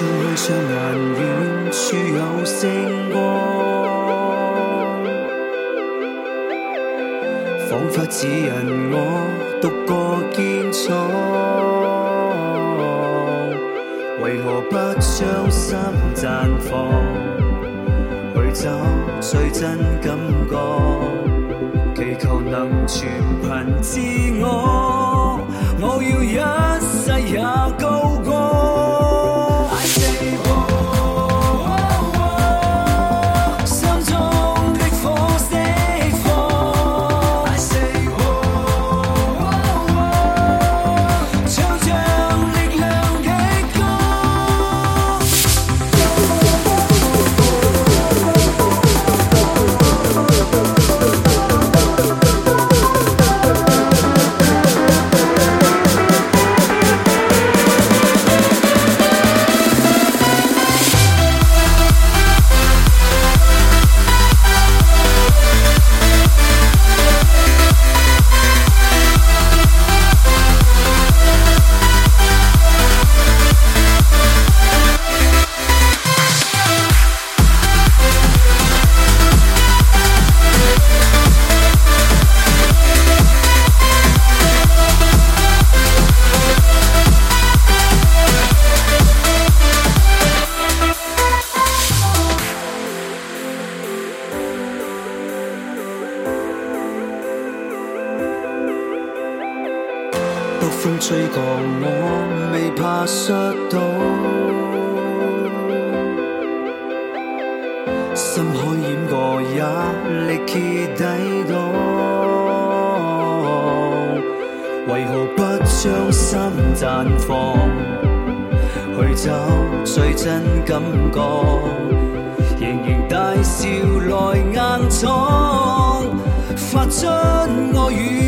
相去上还远，处有星光，仿佛指引我独个坚闯，为何不将心绽放，去找最真感觉，祈求能全凭自我。北风吹过，我未怕摔倒。心海淹过，也力竭抵挡。为何不将心绽放，去找最真感觉？仍然大笑来硬闯，发出爱与。